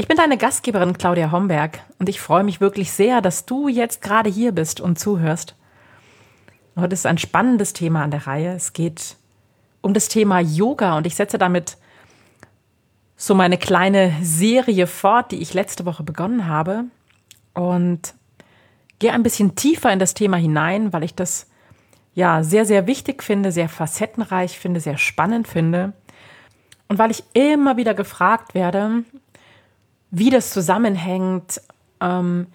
Ich bin deine Gastgeberin Claudia Homberg und ich freue mich wirklich sehr, dass du jetzt gerade hier bist und zuhörst. Heute ist ein spannendes Thema an der Reihe. Es geht um das Thema Yoga und ich setze damit so meine kleine Serie fort, die ich letzte Woche begonnen habe und gehe ein bisschen tiefer in das Thema hinein, weil ich das ja sehr, sehr wichtig finde, sehr facettenreich finde, sehr spannend finde und weil ich immer wieder gefragt werde, wie das zusammenhängt, ähm,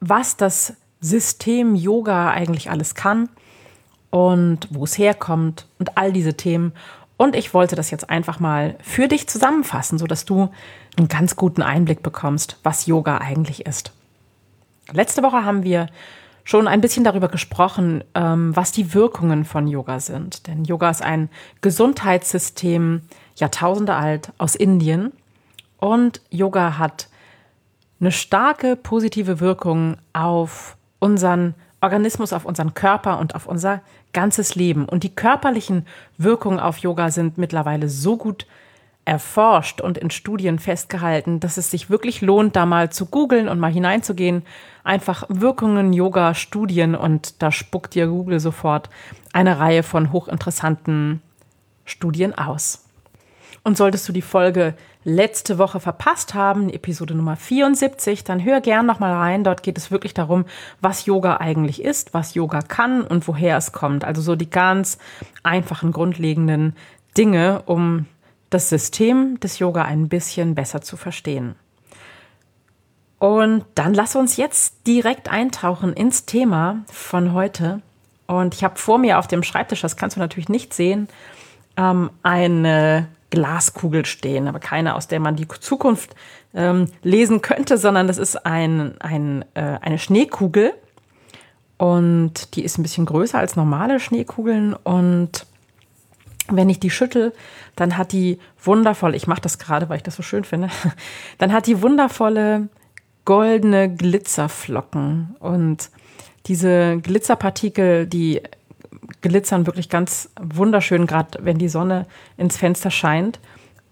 was das System Yoga eigentlich alles kann und wo es herkommt und all diese Themen. Und ich wollte das jetzt einfach mal für dich zusammenfassen, sodass du einen ganz guten Einblick bekommst, was Yoga eigentlich ist. Letzte Woche haben wir schon ein bisschen darüber gesprochen, ähm, was die Wirkungen von Yoga sind. Denn Yoga ist ein Gesundheitssystem, Jahrtausende alt, aus Indien. Und Yoga hat eine starke positive Wirkung auf unseren Organismus, auf unseren Körper und auf unser ganzes Leben. Und die körperlichen Wirkungen auf Yoga sind mittlerweile so gut erforscht und in Studien festgehalten, dass es sich wirklich lohnt, da mal zu googeln und mal hineinzugehen. Einfach Wirkungen Yoga Studien und da spuckt dir Google sofort eine Reihe von hochinteressanten Studien aus. Und solltest du die Folge letzte Woche verpasst haben, Episode Nummer 74, dann hör gern noch mal rein. Dort geht es wirklich darum, was Yoga eigentlich ist, was Yoga kann und woher es kommt. Also so die ganz einfachen, grundlegenden Dinge, um das System des Yoga ein bisschen besser zu verstehen. Und dann lass uns jetzt direkt eintauchen ins Thema von heute. Und ich habe vor mir auf dem Schreibtisch, das kannst du natürlich nicht sehen, ähm, eine Glaskugel stehen, aber keine, aus der man die Zukunft ähm, lesen könnte, sondern das ist ein, ein, äh, eine Schneekugel. Und die ist ein bisschen größer als normale Schneekugeln. Und wenn ich die schüttel, dann hat die wundervoll, ich mache das gerade, weil ich das so schön finde, dann hat die wundervolle goldene Glitzerflocken. Und diese Glitzerpartikel, die glitzern wirklich ganz wunderschön, gerade wenn die Sonne ins Fenster scheint.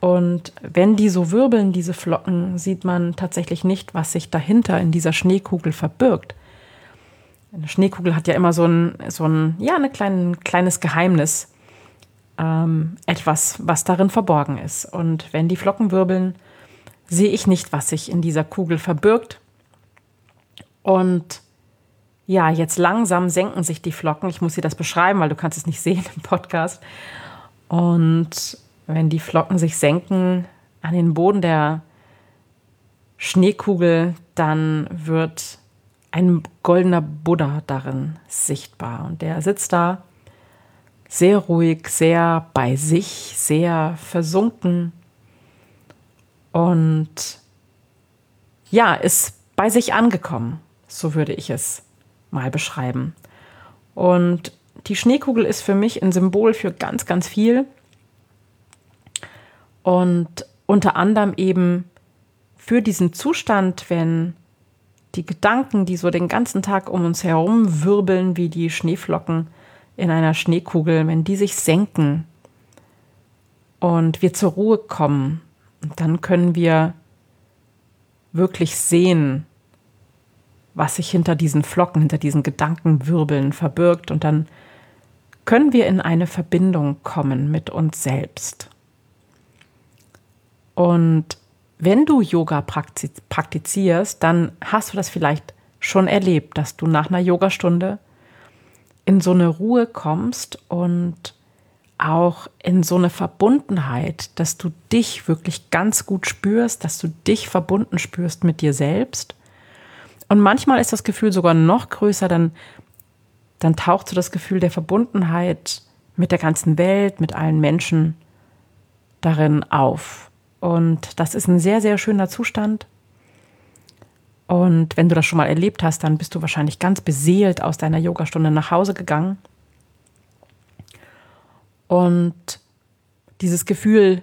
Und wenn die so wirbeln, diese Flocken, sieht man tatsächlich nicht, was sich dahinter in dieser Schneekugel verbirgt. Eine Schneekugel hat ja immer so ein, so ein ja, ein klein, kleines Geheimnis, ähm, etwas, was darin verborgen ist. Und wenn die Flocken wirbeln, sehe ich nicht, was sich in dieser Kugel verbirgt. Und ja, jetzt langsam senken sich die Flocken. Ich muss dir das beschreiben, weil du kannst es nicht sehen im Podcast. Und wenn die Flocken sich senken an den Boden der Schneekugel, dann wird ein goldener Buddha darin sichtbar. Und der sitzt da sehr ruhig, sehr bei sich, sehr versunken und ja, ist bei sich angekommen. So würde ich es mal beschreiben. Und die Schneekugel ist für mich ein Symbol für ganz, ganz viel. Und unter anderem eben für diesen Zustand, wenn die Gedanken, die so den ganzen Tag um uns herum wirbeln, wie die Schneeflocken in einer Schneekugel, wenn die sich senken und wir zur Ruhe kommen, dann können wir wirklich sehen, was sich hinter diesen Flocken, hinter diesen Gedankenwirbeln verbirgt. Und dann können wir in eine Verbindung kommen mit uns selbst. Und wenn du Yoga praktizierst, dann hast du das vielleicht schon erlebt, dass du nach einer Yogastunde in so eine Ruhe kommst und auch in so eine Verbundenheit, dass du dich wirklich ganz gut spürst, dass du dich verbunden spürst mit dir selbst und manchmal ist das Gefühl sogar noch größer, dann, dann taucht so das Gefühl der Verbundenheit mit der ganzen Welt, mit allen Menschen darin auf. Und das ist ein sehr, sehr schöner Zustand. Und wenn du das schon mal erlebt hast, dann bist du wahrscheinlich ganz beseelt aus deiner Yogastunde nach Hause gegangen. Und dieses Gefühl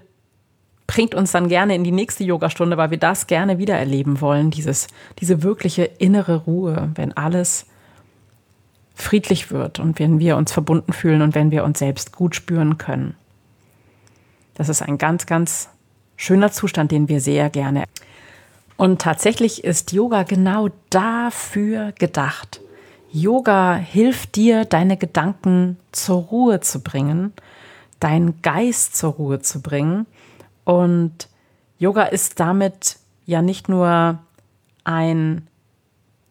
bringt uns dann gerne in die nächste Yogastunde, weil wir das gerne wieder erleben wollen, dieses, diese wirkliche innere Ruhe, wenn alles friedlich wird und wenn wir uns verbunden fühlen und wenn wir uns selbst gut spüren können. Das ist ein ganz, ganz schöner Zustand, den wir sehr gerne. Und tatsächlich ist Yoga genau dafür gedacht. Yoga hilft dir, deine Gedanken zur Ruhe zu bringen, deinen Geist zur Ruhe zu bringen. Und Yoga ist damit ja nicht nur ein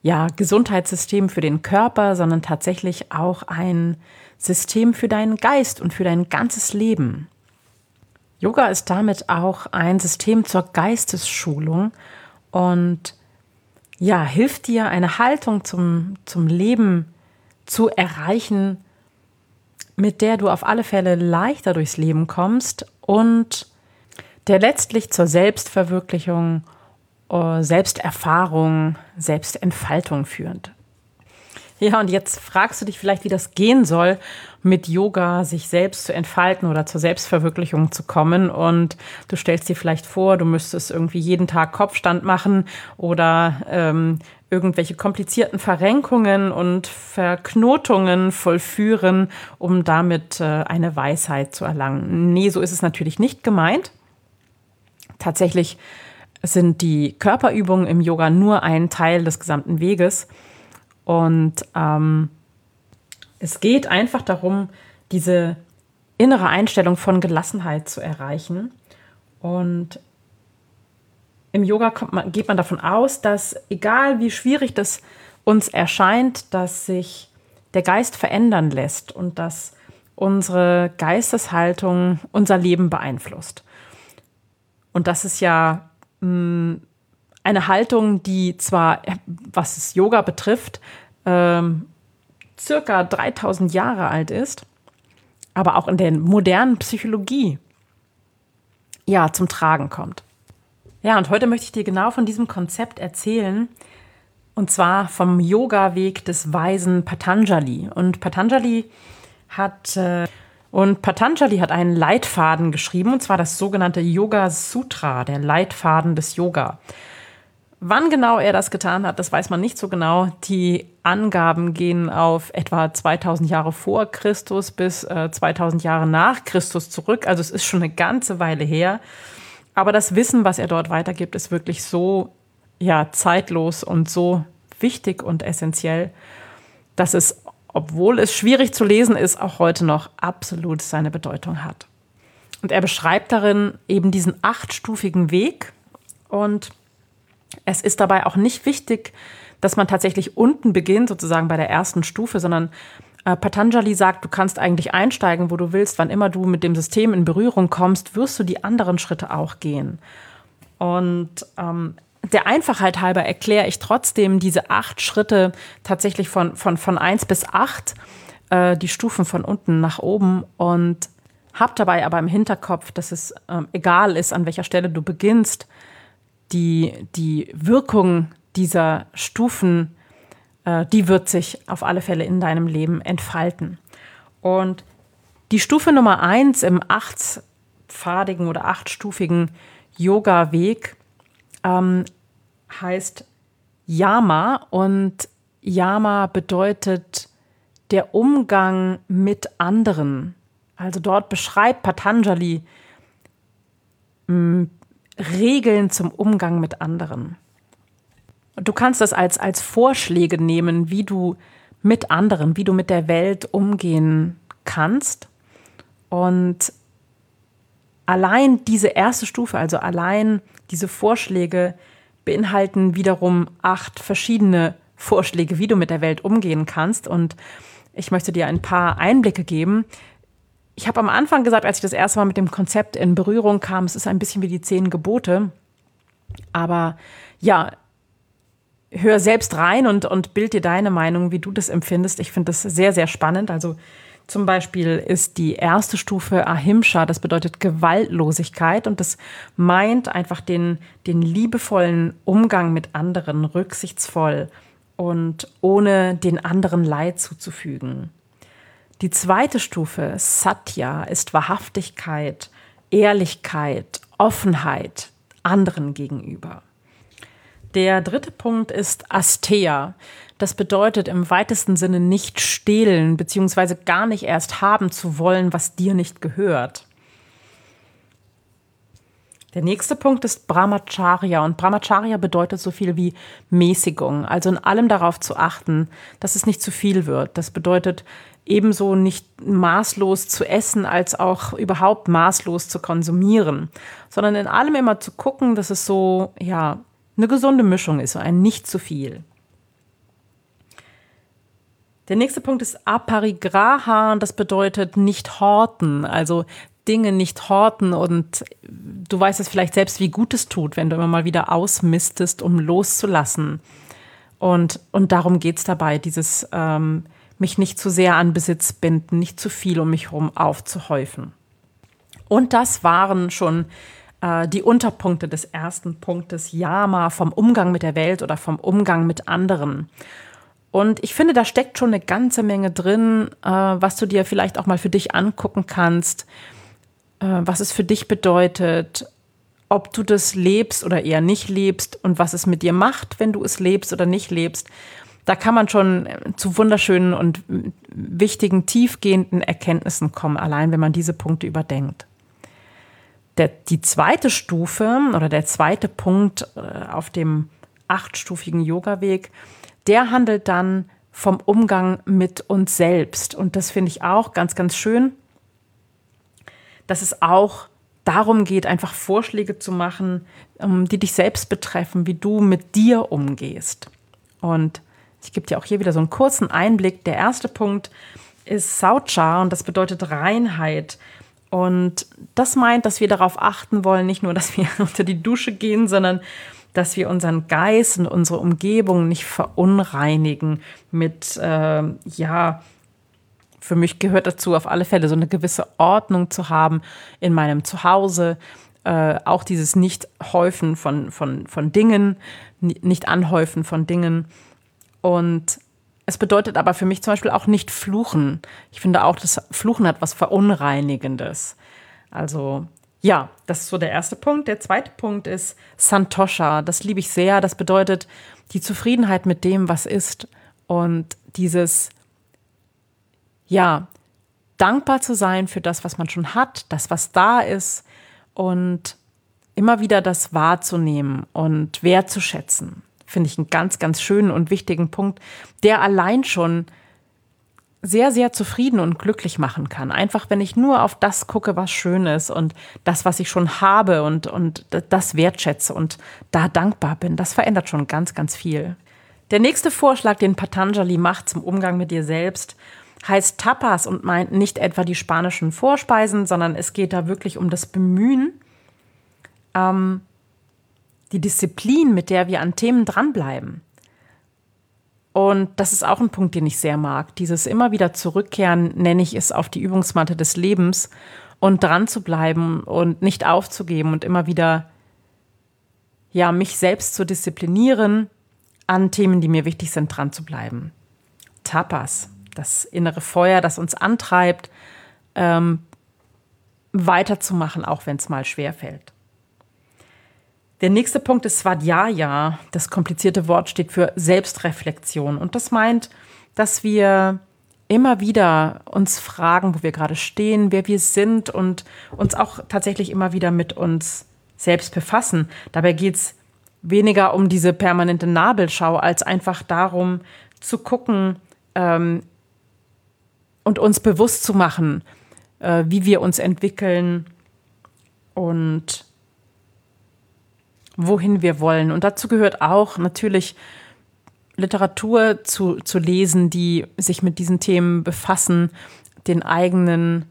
ja, Gesundheitssystem für den Körper, sondern tatsächlich auch ein System für deinen Geist und für dein ganzes Leben. Yoga ist damit auch ein System zur Geistesschulung und ja, hilft dir, eine Haltung zum, zum Leben zu erreichen, mit der du auf alle Fälle leichter durchs Leben kommst und der letztlich zur Selbstverwirklichung äh, Selbsterfahrung, Selbstentfaltung führend. Ja, und jetzt fragst du dich vielleicht, wie das gehen soll, mit Yoga sich selbst zu entfalten oder zur Selbstverwirklichung zu kommen. Und du stellst dir vielleicht vor, du müsstest irgendwie jeden Tag Kopfstand machen oder ähm, irgendwelche komplizierten Verrenkungen und Verknotungen vollführen, um damit äh, eine Weisheit zu erlangen. Nee, so ist es natürlich nicht gemeint. Tatsächlich sind die Körperübungen im Yoga nur ein Teil des gesamten Weges. Und ähm, es geht einfach darum, diese innere Einstellung von Gelassenheit zu erreichen. Und im Yoga man, geht man davon aus, dass egal wie schwierig das uns erscheint, dass sich der Geist verändern lässt und dass unsere Geisteshaltung unser Leben beeinflusst. Und das ist ja mh, eine Haltung, die zwar, was das Yoga betrifft, ähm, circa 3000 Jahre alt ist, aber auch in der modernen Psychologie ja zum Tragen kommt. Ja, und heute möchte ich dir genau von diesem Konzept erzählen, und zwar vom Yoga-Weg des weisen Patanjali. Und Patanjali hat äh, und Patanjali hat einen Leitfaden geschrieben, und zwar das sogenannte Yoga Sutra, der Leitfaden des Yoga. Wann genau er das getan hat, das weiß man nicht so genau. Die Angaben gehen auf etwa 2000 Jahre vor Christus bis äh, 2000 Jahre nach Christus zurück. Also es ist schon eine ganze Weile her. Aber das Wissen, was er dort weitergibt, ist wirklich so ja, zeitlos und so wichtig und essentiell, dass es obwohl es schwierig zu lesen ist, auch heute noch absolut seine Bedeutung hat. Und er beschreibt darin eben diesen achtstufigen Weg und es ist dabei auch nicht wichtig, dass man tatsächlich unten beginnt, sozusagen bei der ersten Stufe, sondern äh, Patanjali sagt, du kannst eigentlich einsteigen, wo du willst, wann immer du mit dem System in Berührung kommst, wirst du die anderen Schritte auch gehen. Und ähm, der Einfachheit halber erkläre ich trotzdem diese acht Schritte tatsächlich von, von, von eins bis acht, äh, die Stufen von unten nach oben und habe dabei aber im Hinterkopf, dass es äh, egal ist, an welcher Stelle du beginnst, die, die Wirkung dieser Stufen, äh, die wird sich auf alle Fälle in deinem Leben entfalten. Und die Stufe Nummer eins im achtpfadigen oder achtstufigen Yoga-Weg ähm, heißt Yama und Yama bedeutet der Umgang mit anderen. Also dort beschreibt Patanjali mh, hm, Regeln zum Umgang mit anderen. Du kannst das als, als Vorschläge nehmen, wie du mit anderen, wie du mit der Welt umgehen kannst. Und allein diese erste Stufe, also allein diese Vorschläge, beinhalten wiederum acht verschiedene Vorschläge, wie du mit der Welt umgehen kannst. Und ich möchte dir ein paar Einblicke geben. Ich habe am Anfang gesagt, als ich das erste Mal mit dem Konzept in Berührung kam, es ist ein bisschen wie die zehn Gebote. Aber ja, hör selbst rein und, und bild dir deine Meinung, wie du das empfindest. Ich finde das sehr, sehr spannend. Also Zum Beispiel ist die erste Stufe Ahimsa, das bedeutet Gewaltlosigkeit und das meint einfach den, den liebevollen Umgang mit anderen, rücksichtsvoll und ohne den anderen Leid zuzufügen. Die zweite Stufe, Satya, ist Wahrhaftigkeit, Ehrlichkeit, Offenheit anderen gegenüber. Der dritte Punkt ist Asteya. Das bedeutet im weitesten Sinne nicht stehlen, beziehungsweise gar nicht erst haben zu wollen, was dir nicht gehört. Der nächste Punkt ist Brahmacharya und Brahmacharya bedeutet so viel wie Mäßigung, also in allem darauf zu achten, dass es nicht zu viel wird. Das bedeutet ebenso nicht maßlos zu essen, als auch überhaupt maßlos zu konsumieren, sondern in allem immer zu gucken, dass es so, ja, eine gesunde Mischung ist, so ein nicht zu viel. Der nächste Punkt ist Aparigraha und das bedeutet nicht horten, also Dinge nicht horten und du weißt es vielleicht selbst, wie gut es tut, wenn du immer mal wieder ausmistest, um loszulassen. Und, und darum geht es dabei, dieses ähm, mich nicht zu sehr an Besitz binden, nicht zu viel um mich herum aufzuhäufen. Und das waren schon äh, die Unterpunkte des ersten Punktes Yama vom Umgang mit der Welt oder vom Umgang mit anderen. Und ich finde, da steckt schon eine ganze Menge drin, äh, was du dir vielleicht auch mal für dich angucken kannst, äh, was es für dich bedeutet, ob du das lebst oder eher nicht lebst und was es mit dir macht, wenn du es lebst oder nicht lebst. Da kann man schon zu wunderschönen und wichtigen, tiefgehenden Erkenntnissen kommen, allein wenn man diese Punkte überdenkt. Der, die zweite Stufe oder der zweite Punkt äh, auf dem achtstufigen Yoga-Weg der handelt dann vom Umgang mit uns selbst. Und das finde ich auch ganz, ganz schön, dass es auch darum geht, einfach Vorschläge zu machen, ähm, die dich selbst betreffen, wie du mit dir umgehst. Und ich gebe dir auch hier wieder so einen kurzen Einblick. Der erste Punkt ist Saucha und das bedeutet Reinheit. Und das meint, dass wir darauf achten wollen, nicht nur, dass wir unter die Dusche gehen, sondern dass wir unseren Geist und unsere Umgebung nicht verunreinigen mit, äh, ja, für mich gehört dazu auf alle Fälle so eine gewisse Ordnung zu haben in meinem Zuhause. Äh, auch dieses Nicht-Häufen von, von, von Dingen, Nicht-Anhäufen von Dingen. Und es bedeutet aber für mich zum Beispiel auch nicht fluchen. Ich finde auch, das Fluchen hat was Verunreinigendes. Also ja, das ist so der erste Punkt. Der zweite Punkt ist Santosha. Das liebe ich sehr. Das bedeutet die Zufriedenheit mit dem, was ist. Und dieses, ja, dankbar zu sein für das, was man schon hat, das, was da ist. Und immer wieder das wahrzunehmen und wertzuschätzen. Finde ich einen ganz, ganz schönen und wichtigen Punkt, der allein schon sehr, sehr zufrieden und glücklich machen kann. Einfach, wenn ich nur auf das gucke, was schön ist und das, was ich schon habe und, und das wertschätze und da dankbar bin, das verändert schon ganz, ganz viel. Der nächste Vorschlag, den Patanjali macht zum Umgang mit dir selbst, heißt Tapas und meint nicht etwa die spanischen Vorspeisen, sondern es geht da wirklich um das Bemühen, ähm, die Disziplin, mit der wir an Themen dranbleiben. Und das ist auch ein Punkt, den ich sehr mag. Dieses immer wieder zurückkehren, nenne ich es, auf die Übungsmatte des Lebens und dran zu bleiben und nicht aufzugeben und immer wieder, ja, mich selbst zu disziplinieren, an Themen, die mir wichtig sind, dran zu bleiben. Tapas, das innere Feuer, das uns antreibt, ähm, weiterzumachen, auch wenn es mal schwer fällt. Der nächste Punkt ist Svadhyaya. Das komplizierte Wort steht für Selbstreflexion. Und das meint, dass wir immer wieder uns fragen, wo wir gerade stehen, wer wir sind und uns auch tatsächlich immer wieder mit uns selbst befassen. Dabei geht es weniger um diese permanente Nabelschau, als einfach darum zu gucken ähm, und uns bewusst zu machen, äh, wie wir uns entwickeln und wohin wir wollen. Und dazu gehört auch natürlich Literatur zu, zu lesen, die sich mit diesen Themen befassen, den eigenen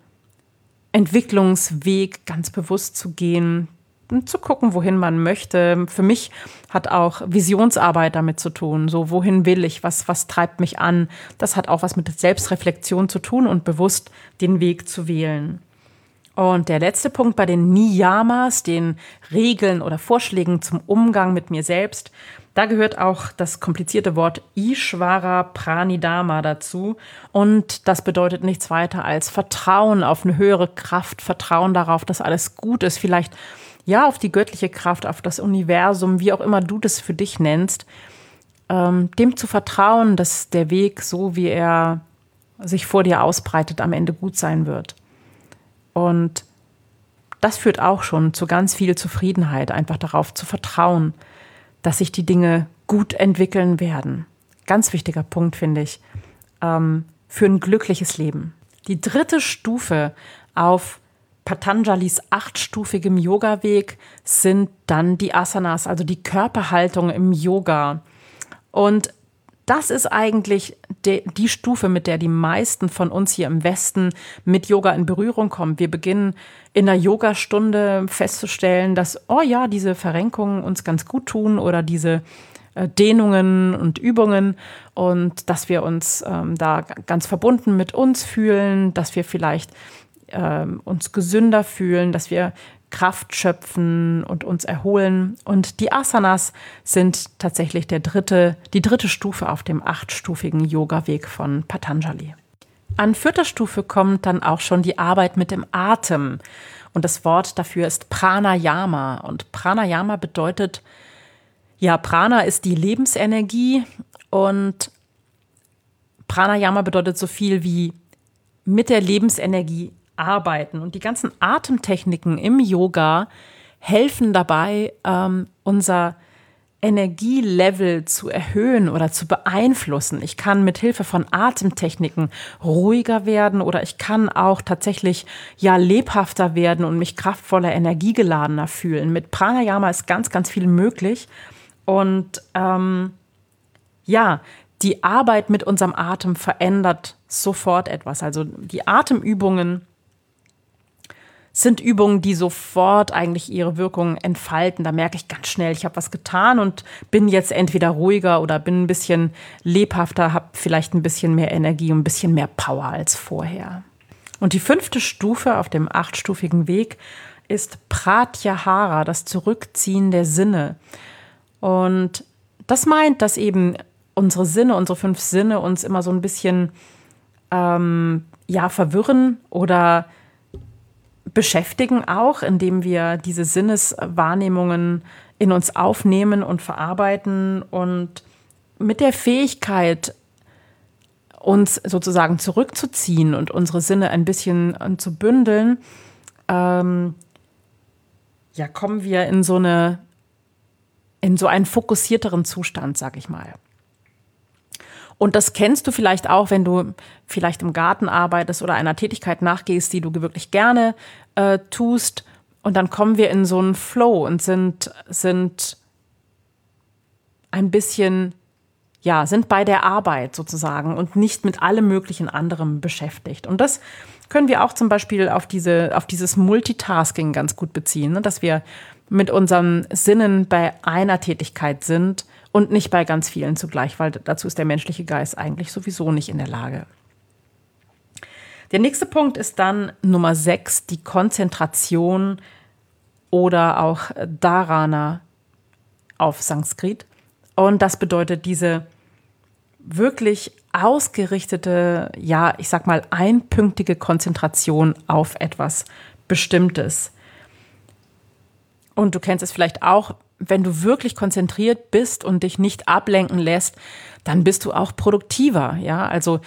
Entwicklungsweg ganz bewusst zu gehen, zu gucken, wohin man möchte. Für mich hat auch Visionsarbeit damit zu tun. So, wohin will ich? Was, was treibt mich an? Das hat auch was mit Selbstreflexion zu tun und bewusst den Weg zu wählen. Und der letzte Punkt bei den Niyamas, den Regeln oder Vorschlägen zum Umgang mit mir selbst, da gehört auch das komplizierte Wort Ishvara Pranidama dazu. Und das bedeutet nichts weiter als Vertrauen auf eine höhere Kraft, Vertrauen darauf, dass alles gut ist, vielleicht ja auf die göttliche Kraft, auf das Universum, wie auch immer du das für dich nennst, ähm, dem zu vertrauen, dass der Weg, so wie er sich vor dir ausbreitet, am Ende gut sein wird. Und das führt auch schon zu ganz viel Zufriedenheit, einfach darauf zu vertrauen, dass sich die Dinge gut entwickeln werden. Ganz wichtiger Punkt, finde ich, ähm, für ein glückliches Leben. Die dritte Stufe auf Patanjalis achtstufigem Yoga-Weg sind dann die Asanas, also die Körperhaltung im Yoga. Und das ist eigentlich de, die Stufe, mit der die meisten von uns hier im Westen mit Yoga in Berührung kommen. Wir beginnen in der Yogastunde festzustellen, dass, oh ja, diese Verrenkungen uns ganz gut tun oder diese äh, Dehnungen und Übungen und dass wir uns ähm, da ganz verbunden mit uns fühlen, dass wir vielleicht ähm, uns gesünder fühlen, dass wir Kraft schöpfen und uns erholen. Und die Asanas sind tatsächlich der dritte, die dritte Stufe auf dem achtstufigen Yoga-Weg von Patanjali. An vierter Stufe kommt dann auch schon die Arbeit mit dem Atem. Und das Wort dafür ist Pranayama. Und Pranayama bedeutet, ja, Prana ist die Lebensenergie und Pranayama bedeutet so viel wie mit der Lebensenergie arbeiten. Und die ganzen Atemtechniken im Yoga helfen dabei, ähm, unser Energielevel zu erhöhen oder zu beeinflussen. Ich kann mit Hilfe von Atemtechniken ruhiger werden oder ich kann auch tatsächlich ja lebhafter werden und mich kraftvoller, energiegeladener fühlen. Mit Pranayama ist ganz, ganz viel möglich. Und ähm, ja, die Arbeit mit unserem Atem verändert sofort etwas. Also die Atemübungen sind Übungen, die sofort eigentlich ihre Wirkung entfalten. Da merke ich ganz schnell, ich habe was getan und bin jetzt entweder ruhiger oder bin ein bisschen lebhafter, habe vielleicht ein bisschen mehr Energie und ein bisschen mehr Power als vorher. Und die fünfte Stufe auf dem achtstufigen Weg ist Pratyahara, das Zurückziehen der Sinne. Und das meint, dass eben unsere Sinne, unsere fünf Sinne uns immer so ein bisschen ähm, ja, verwirren oder beschäftigen auch, indem wir diese Sinneswahrnehmungen in uns aufnehmen und verarbeiten und mit der Fähigkeit, uns sozusagen zurückzuziehen und unsere Sinne ein bisschen äh, zu bündeln, ähm, ja, kommen wir in so eine, in so einen fokussierteren Zustand, sag ich mal. Und das kennst du vielleicht auch, wenn du vielleicht im Garten arbeitest oder einer Tätigkeit nachgehst, die du wirklich gerne äh, tust. Und dann kommen wir in so einen Flow und sind, sind ein bisschen, ja, sind bei der Arbeit sozusagen und nicht mit allem möglichen anderem beschäftigt. Und das können wir auch zum Beispiel auf, diese, auf dieses Multitasking ganz gut beziehen, ne? dass wir mit unseren Sinnen bei einer Tätigkeit sind und nicht bei ganz vielen zugleich, weil dazu ist der menschliche Geist eigentlich sowieso nicht in der Lage. Der nächste Punkt ist dann Nummer sechs, die Konzentration oder auch Dharana auf Sanskrit. Und das bedeutet diese wirklich ausgerichtete, ja, ich sag mal, einpünktige Konzentration auf etwas Bestimmtes. Und du kennst es vielleicht auch, wenn du wirklich konzentriert bist und dich nicht ablenken lässt, dann bist du auch produktiver. Ja, also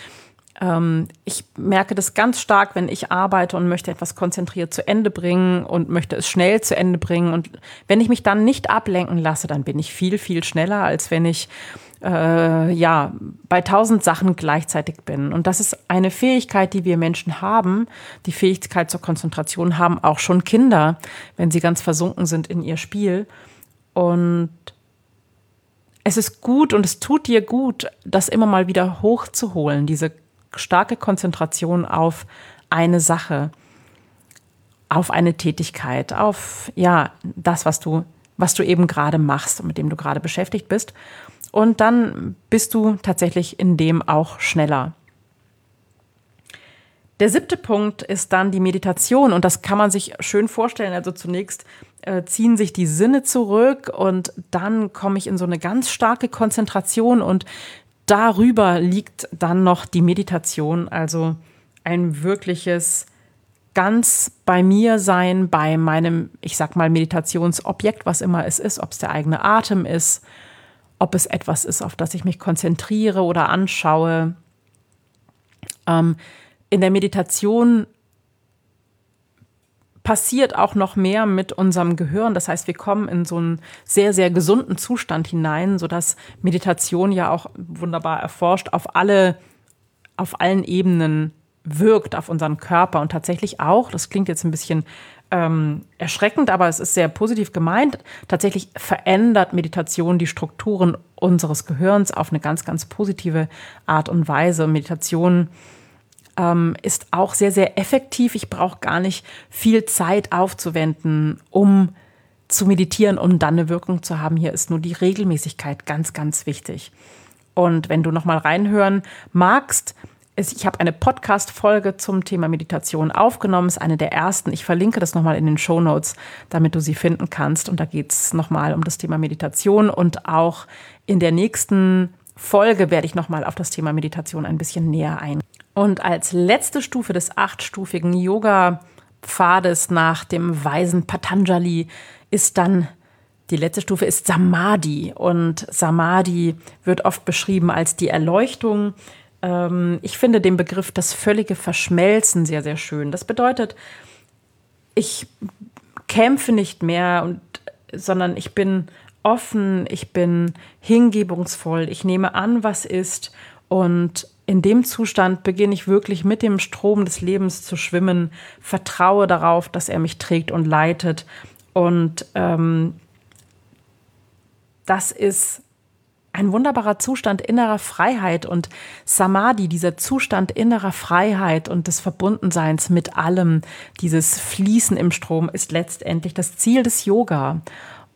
ich merke das ganz stark, wenn ich arbeite und möchte etwas konzentriert zu Ende bringen und möchte es schnell zu Ende bringen. Und wenn ich mich dann nicht ablenken lasse, dann bin ich viel, viel schneller, als wenn ich äh, ja bei tausend Sachen gleichzeitig bin. Und das ist eine Fähigkeit, die wir Menschen haben. Die Fähigkeit zur Konzentration haben auch schon Kinder, wenn sie ganz versunken sind in ihr Spiel. Und es ist gut und es tut dir gut, das immer mal wieder hochzuholen, diese starke Konzentration auf eine Sache. auf eine Tätigkeit, auf ja, das, was du, was du eben gerade machst und mit dem du gerade beschäftigt bist. Und dann bist du tatsächlich in dem auch schneller. Der siebte Punkt ist dann die Meditation und das kann man sich schön vorstellen. Also zunächst äh, ziehen sich die Sinne zurück und dann komme ich in so eine ganz starke Konzentration und darüber liegt dann noch die Meditation, also ein wirkliches ganz bei mir sein, bei meinem, ich sag mal, Meditationsobjekt, was immer es ist, ob es der eigene Atem ist, ob es etwas ist, auf das ich mich konzentriere oder anschaue. Ähm, in der Meditation passiert auch noch mehr mit unserem Gehirn. Das heißt, wir kommen in so einen sehr, sehr gesunden Zustand hinein, sodass Meditation ja auch wunderbar erforscht auf alle, auf allen Ebenen wirkt, auf unseren Körper und tatsächlich auch, das klingt jetzt ein bisschen ähm, erschreckend, aber es ist sehr positiv gemeint, tatsächlich verändert Meditation die Strukturen unseres Gehirns auf eine ganz, ganz positive Art und Weise. Meditation ähm, ist auch sehr, sehr effektiv. Ich brauche gar nicht viel Zeit aufzuwenden, um zu meditieren, um dann eine Wirkung zu haben. Hier ist nur die Regelmäßigkeit ganz, ganz wichtig. Und wenn du noch mal reinhören magst, ich habe eine Podcast-Folge zum Thema Meditation aufgenommen, ist eine der ersten. Ich verlinke das nochmal in den Show Notes, damit du sie finden kannst. Und da geht es nochmal um das Thema Meditation. Und auch in der nächsten Folge werde ich nochmal auf das Thema Meditation ein bisschen näher eingehen. Und als letzte Stufe des achtstufigen Yoga-Pfades nach dem weisen Patanjali ist dann die letzte Stufe ist Samadhi. Und Samadhi wird oft beschrieben als die Erleuchtung. Ähm, ich finde den Begriff das völlige Verschmelzen sehr, sehr schön. Das bedeutet, ich kämpfe nicht mehr, und, sondern ich bin offen, ich bin hingebungsvoll, ich nehme an, was ist und in dem Zustand beginne ich wirklich mit dem Strom des Lebens zu schwimmen, vertraue darauf, dass er mich trägt und leitet. Und ähm, das ist ein wunderbarer Zustand innerer Freiheit und Samadhi, dieser Zustand innerer Freiheit und des Verbundenseins mit allem, dieses Fließen im Strom ist letztendlich das Ziel des Yoga.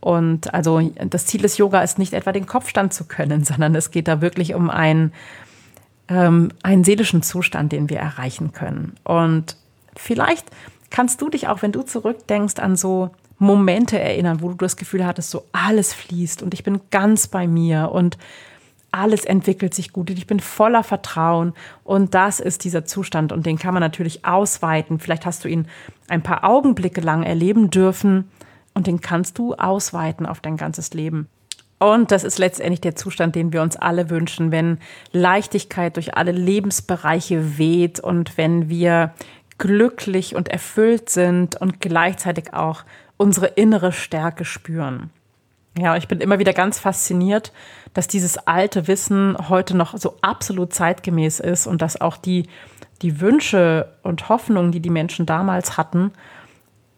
Und also das Ziel des Yoga ist nicht etwa den Kopfstand zu können, sondern es geht da wirklich um ein ähm, einen seelischen Zustand, den wir erreichen können. Und vielleicht kannst du dich auch, wenn du zurückdenkst, an so Momente erinnern, wo du das Gefühl hattest, so alles fließt und ich bin ganz bei mir und alles entwickelt sich gut und ich bin voller Vertrauen und das ist dieser Zustand und den kann man natürlich ausweiten. Vielleicht hast du ihn ein paar Augenblicke lang erleben dürfen und den kannst du ausweiten auf dein ganzes Leben. Und das ist letztendlich der Zustand, den wir uns alle wünschen, wenn Leichtigkeit durch alle Lebensbereiche weht und wenn wir glücklich und erfüllt sind und gleichzeitig auch unsere innere Stärke spüren. Ja, ich bin immer wieder ganz fasziniert, dass dieses alte Wissen heute noch so absolut zeitgemäß ist und dass auch die, die Wünsche und Hoffnungen, die die Menschen damals hatten,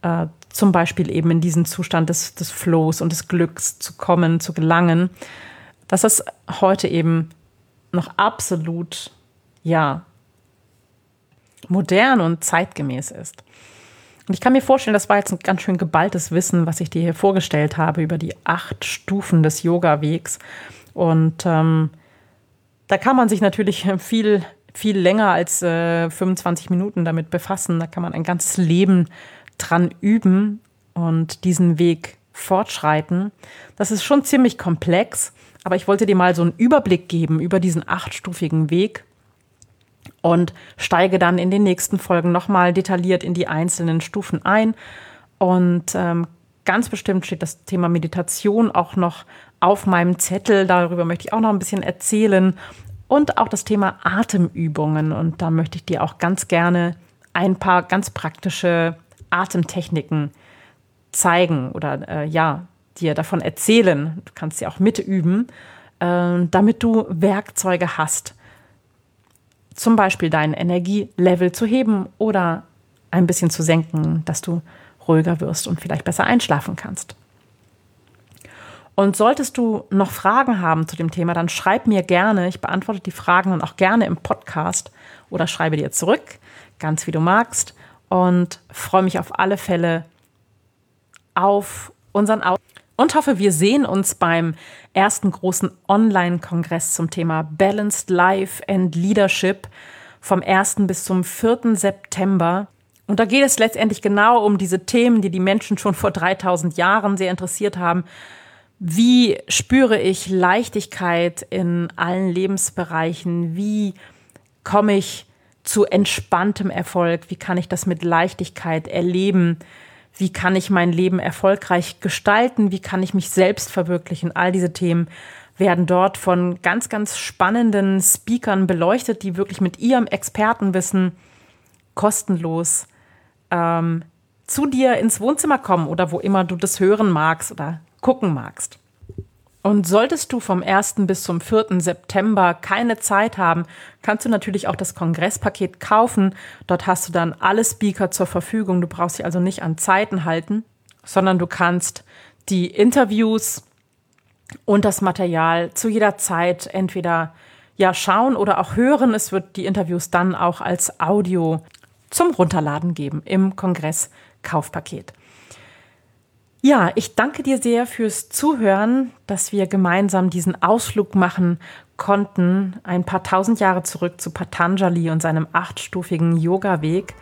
äh, zum Beispiel eben in diesen Zustand des, des Flows und des Glücks zu kommen, zu gelangen, dass das heute eben noch absolut, ja, modern und zeitgemäß ist. Und ich kann mir vorstellen, das war jetzt ein ganz schön geballtes Wissen, was ich dir hier vorgestellt habe über die acht Stufen des Yoga-Wegs. Und ähm, da kann man sich natürlich viel, viel länger als äh, 25 Minuten damit befassen. Da kann man ein ganzes Leben dran üben und diesen Weg fortschreiten. Das ist schon ziemlich komplex, aber ich wollte dir mal so einen Überblick geben über diesen achtstufigen Weg und steige dann in den nächsten Folgen nochmal detailliert in die einzelnen Stufen ein. Und ähm, ganz bestimmt steht das Thema Meditation auch noch auf meinem Zettel. Darüber möchte ich auch noch ein bisschen erzählen. Und auch das Thema Atemübungen. Und da möchte ich dir auch ganz gerne ein paar ganz praktische Atemtechniken zeigen oder äh, ja, dir davon erzählen. Du kannst sie auch mitüben, äh, damit du Werkzeuge hast. Zum Beispiel dein Energielevel zu heben oder ein bisschen zu senken, dass du ruhiger wirst und vielleicht besser einschlafen kannst. Und solltest du noch Fragen haben zu dem Thema, dann schreib mir gerne. Ich beantworte die Fragen dann auch gerne im Podcast oder schreibe dir zurück, ganz wie du magst. Und freue mich auf alle Fälle auf unseren Au und hoffe, wir sehen uns beim ersten großen Online-Kongress zum Thema Balanced Life and Leadership vom 1. bis zum 4. September. Und da geht es letztendlich genau um diese Themen, die die Menschen schon vor 3000 Jahren sehr interessiert haben. Wie spüre ich Leichtigkeit in allen Lebensbereichen? Wie komme ich zu entspanntem Erfolg? Wie kann ich das mit Leichtigkeit erleben? Wie kann ich mein Leben erfolgreich gestalten? Wie kann ich mich selbst verwirklichen? All diese Themen werden dort von ganz, ganz spannenden Speakern beleuchtet, die wirklich mit ihrem Expertenwissen kostenlos ähm, zu dir ins Wohnzimmer kommen oder wo immer du das hören magst oder gucken magst. Und solltest du vom 1. bis zum 4. September keine Zeit haben, kannst du natürlich auch das Kongresspaket kaufen. Dort hast du dann alle Speaker zur Verfügung. Du brauchst dich also nicht an Zeiten halten, sondern du kannst die Interviews und das Material zu jeder Zeit entweder ja schauen oder auch hören. Es wird die Interviews dann auch als Audio zum Runterladen geben im Kongress-Kaufpaket. Ja, ich danke dir sehr fürs Zuhören, dass wir gemeinsam diesen Ausflug machen konnten, ein paar tausend Jahre zurück zu Patanjali und seinem achtstufigen Yoga-Weg.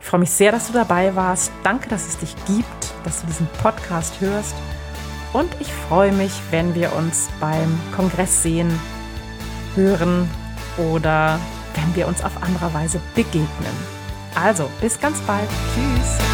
Ich freue mich sehr, dass du dabei warst. Danke, dass es dich gibt, dass du diesen Podcast hörst. Und ich freue mich, wenn wir uns beim Kongress sehen, hören oder wenn wir uns auf andere Weise begegnen. Also, bis ganz bald. Tschüss.